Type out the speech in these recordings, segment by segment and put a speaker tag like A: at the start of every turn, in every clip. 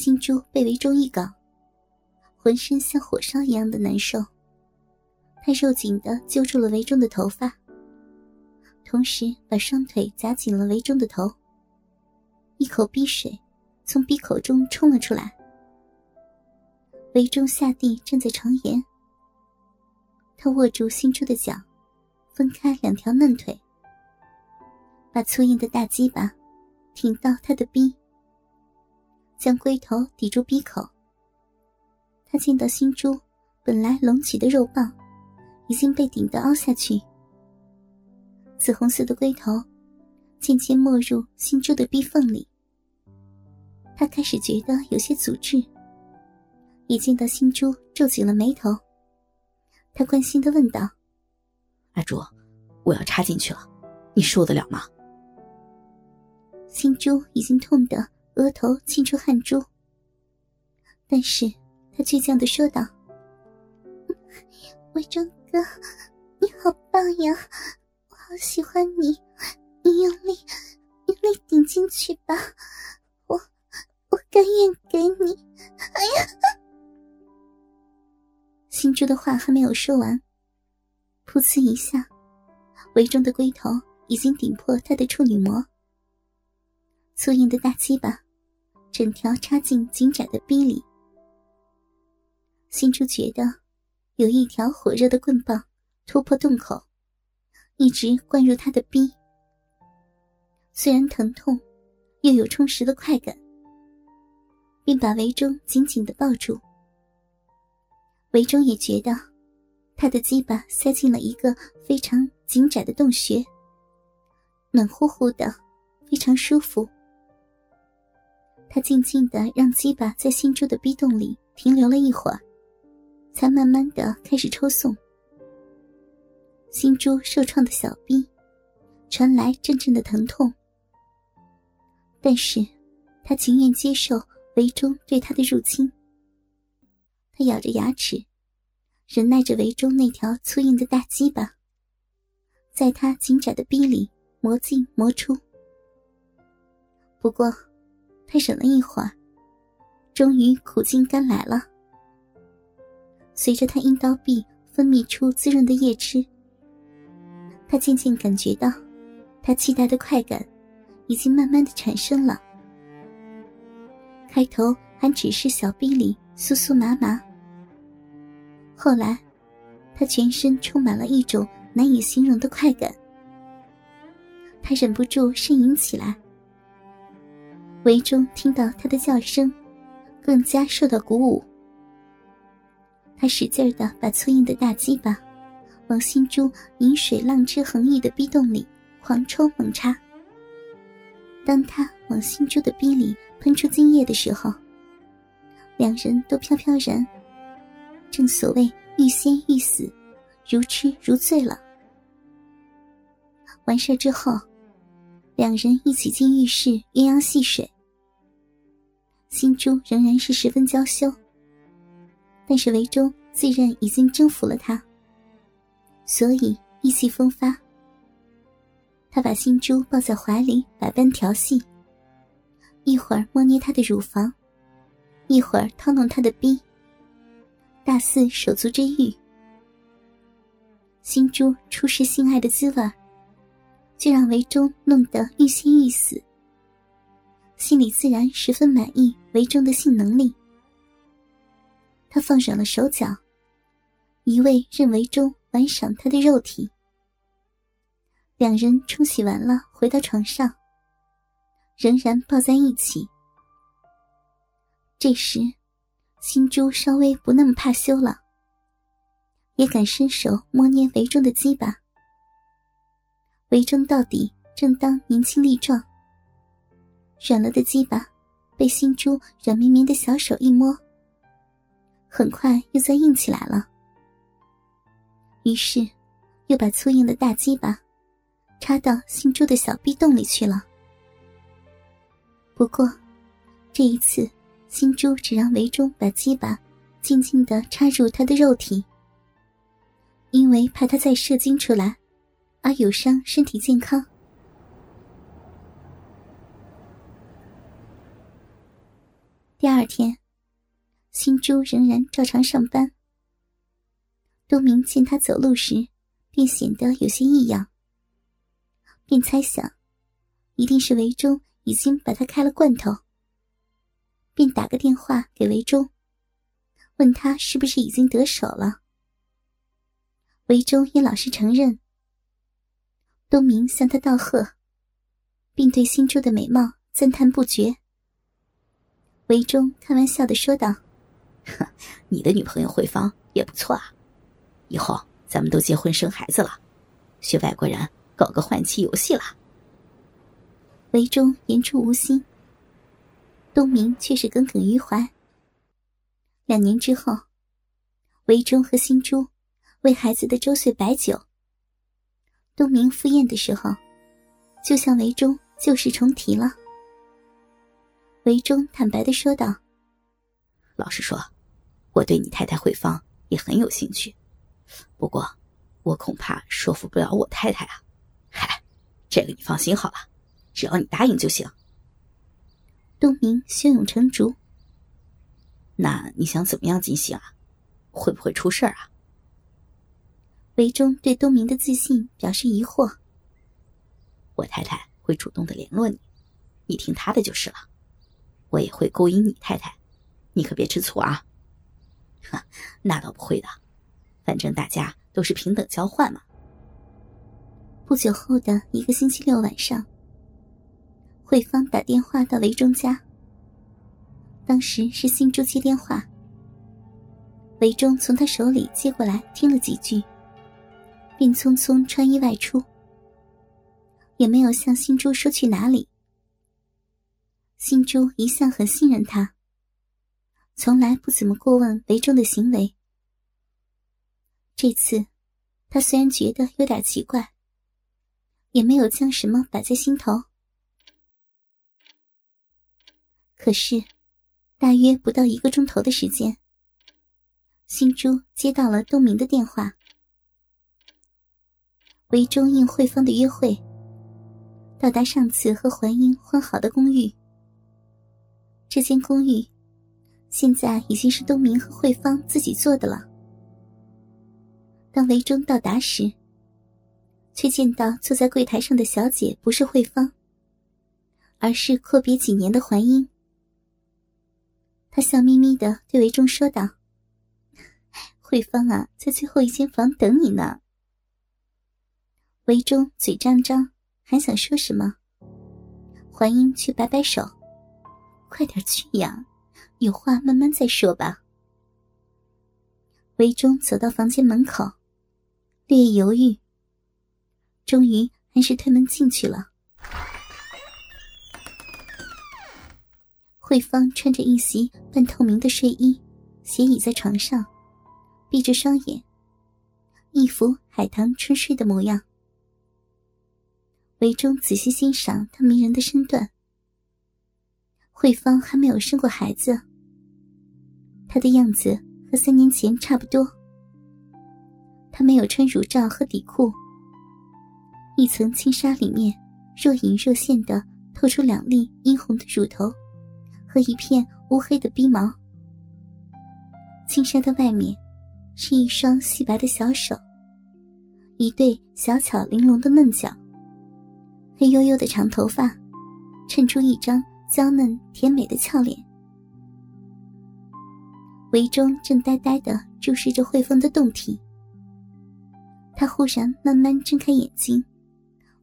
A: 心珠被围中一搞，浑身像火烧一样的难受。他肉紧的揪住了围中的头发，同时把双腿夹紧了围中的头。一口鼻水从鼻口中冲了出来。围中下地站在床沿，他握住心珠的脚，分开两条嫩腿，把粗硬的大鸡巴挺到他的鼻。将龟头抵住鼻口。他见到新珠本来隆起的肉棒，已经被顶得凹下去。紫红色的龟头渐渐没入新珠的逼缝里。他开始觉得有些阻滞。一见到新珠，皱紧了眉头。他关心的问道：“
B: 阿珠，我要插进去了，你受得了吗？”
A: 新珠已经痛得。额头沁出汗珠，但是他倔强的说道：“魏忠哥，你好棒呀，我好喜欢你，你用力，用力顶进去吧，我，我甘愿给你。”哎呀！新珠的话还没有说完，噗呲一下，魏忠的龟头已经顶破他的处女膜，粗硬的大鸡巴。整条插进紧窄的逼里，心珠觉得有一条火热的棍棒突破洞口，一直灌入他的逼。虽然疼痛，又有充实的快感，并把维中紧紧的抱住。维中也觉得他的鸡巴塞进了一个非常紧窄的洞穴，暖乎乎的，非常舒服。他静静的让鸡巴在心珠的逼洞里停留了一会儿，才慢慢的开始抽送。心珠受创的小臂传来阵阵的疼痛，但是他情愿接受围中对他的入侵。他咬着牙齿，忍耐着围中那条粗硬的大鸡巴，在他紧窄的逼里磨进磨出。不过。他忍了一会儿，终于苦尽甘来了。随着他阴道壁分泌出滋润的液汁，他渐渐感觉到，他期待的快感已经慢慢的产生了。开头还只是小臂里酥酥麻麻，后来，他全身充满了一种难以形容的快感。他忍不住呻吟起来。韦中听到他的叫声，更加受到鼓舞。他使劲的把粗硬的大鸡巴往心珠饮水浪之横溢的逼洞里狂抽猛插。当他往心珠的逼里喷出精液的时候，两人都飘飘然，正所谓欲仙欲死，如痴如醉了。完事之后。两人一起进浴室鸳鸯戏水，心珠仍然是十分娇羞，但是韦忠自认已经征服了她，所以意气风发。他把心珠抱在怀里，百般调戏，一会儿摸捏她的乳房，一会儿掏弄她的逼，大肆手足之欲。心珠初识性爱的滋味就让维忠弄得欲仙欲死，心里自然十分满意维忠的性能力。他放软了手脚，一味任维忠玩赏他的肉体。两人冲洗完了，回到床上，仍然抱在一起。这时，心珠稍微不那么怕羞了，也敢伸手摸捏维忠的鸡巴。围中到底，正当年轻力壮。软了的鸡巴，被新珠软绵绵的小手一摸，很快又再硬起来了。于是，又把粗硬的大鸡巴插到新珠的小臂洞里去了。不过，这一次，新珠只让围中把鸡巴静静的插入他的肉体，因为怕他再射精出来。而有伤身体健康。第二天，新珠仍然照常上班。东明见他走路时，便显得有些异样，便猜想，一定是维忠已经把他开了罐头，便打个电话给维忠，问他是不是已经得手了。维忠也老实承认。东明向他道贺，并对新珠的美貌赞叹不绝。韦忠开玩笑的说道：“哼
B: 你的女朋友慧芳也不错啊，以后咱们都结婚生孩子了，学外国人搞个换妻游戏了。”
A: 韦忠言出无心，东明却是耿耿于怀。两年之后，韦忠和新珠为孩子的周岁摆酒。东明赴宴的时候，就向韦忠旧事重提了。韦忠坦白的说道：“
B: 老实说，我对你太太慧芳也很有兴趣，不过，我恐怕说服不了我太太啊。嗨，这个你放心好了，只要你答应就行。”
A: 东明胸有成竹。
B: 那你想怎么样进行啊？会不会出事儿啊？
A: 韦忠对东明的自信表示疑惑。
B: 我太太会主动的联络你，你听她的就是了。我也会勾引你太太，你可别吃醋啊！哈，那倒不会的，反正大家都是平等交换嘛。
A: 不久后的一个星期六晚上，慧芳打电话到韦忠家。当时是新珠接电话，韦忠从他手里接过来，听了几句，便匆匆穿衣外出，也没有向新珠说去哪里。新珠一向很信任他，从来不怎么过问韦忠的行为。这次，他虽然觉得有点奇怪，也没有将什么摆在心头。可是，大约不到一个钟头的时间，新珠接到了东明的电话。韦中应慧芳的约会，到达上次和环英换好的公寓。这间公寓，现在已经是东明和慧芳自己做的了。当韦忠到达时，却见到坐在柜台上的小姐不是慧芳，而是阔别几年的环英。他笑眯眯的对韦忠说道：“慧芳啊，在最后一间房等你呢。”韦忠嘴张张，还想说什么，怀英却摆摆手。快点去呀，有话慢慢再说吧。韦忠走到房间门口，略犹豫，终于还是推门进去了。慧芳穿着一袭半透明的睡衣，斜倚在床上，闭着双眼，一副海棠春睡的模样。韦忠仔细欣赏她迷人的身段。慧芳还没有生过孩子，她的样子和三年前差不多。她没有穿乳罩和底裤，一层轻纱里面若隐若现的透出两粒殷红的乳头和一片乌黑的鼻毛。轻纱的外面是一双细白的小手，一对小巧玲珑的嫩脚，黑黝黝的长头发衬出一张。娇嫩甜美的俏脸，韦忠正呆呆的注视着慧芳的动体。他忽然慢慢睁开眼睛，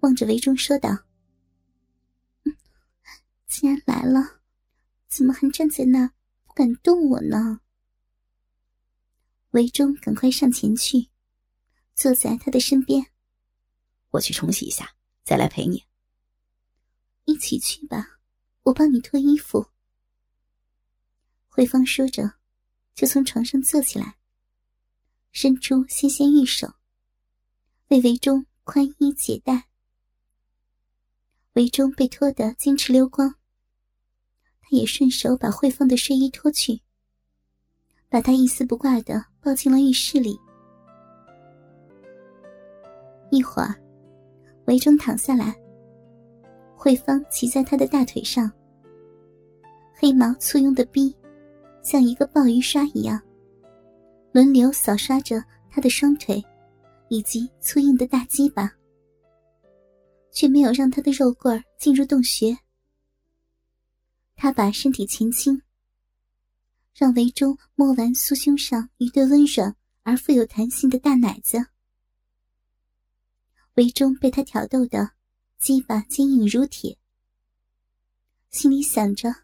A: 望着韦忠说道：“既然来了，怎么还站在那不敢动我呢？”韦忠赶快上前去，坐在他的身边。
B: 我去冲洗一下，再来陪你。
A: 一起去吧。我帮你脱衣服。慧芳说着，就从床上坐起来，伸出纤纤玉手，为韦忠宽衣解带。韦忠被脱得金翅溜光，他也顺手把慧芳的睡衣脱去，把她一丝不挂的抱进了浴室里。一会儿，韦忠躺下来。慧芳骑在他的大腿上，黑毛簇拥的逼，像一个鲍鱼刷一样，轮流扫刷着他的双腿，以及粗硬的大鸡巴，却没有让他的肉棍进入洞穴。他把身体前倾，让维中摸完酥胸上一对温软而富有弹性的大奶子。维中被他挑逗的鸡巴坚硬如铁，心里想着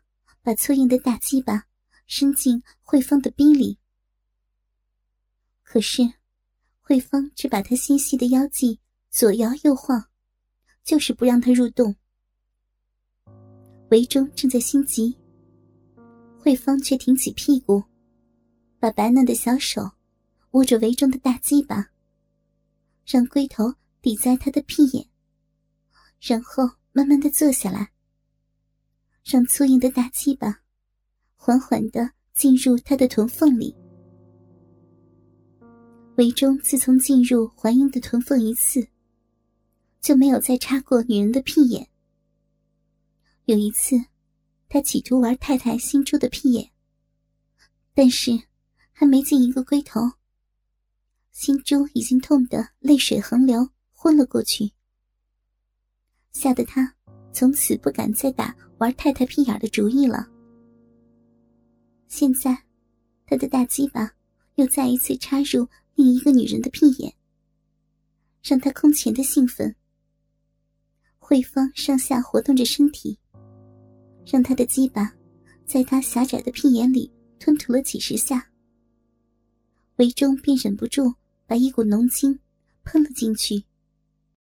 A: 把粗硬的大鸡巴伸进慧芳的逼里。可是，慧芳只把他纤细的腰际左摇右晃，就是不让他入洞。维中正在心急，慧芳却挺起屁股，把白嫩的小手握着维中的大鸡巴，让龟头抵在他的屁眼，然后慢慢的坐下来，让粗硬的大鸡巴缓缓的进入他的臀缝里。维中自从进入怀英的臀缝一次，就没有再插过女人的屁眼。有一次，他企图玩太太新出的屁眼，但是还没进一个龟头，新珠已经痛得泪水横流，昏了过去，吓得他从此不敢再打玩太太屁眼的主意了。现在，他的大鸡巴又再一次插入另一个女人的屁眼，让他空前的兴奋。慧芳上下活动着身体。让他的鸡巴在他狭窄的屁眼里吞吐了几十下，韦中便忍不住把一股浓精喷了进去。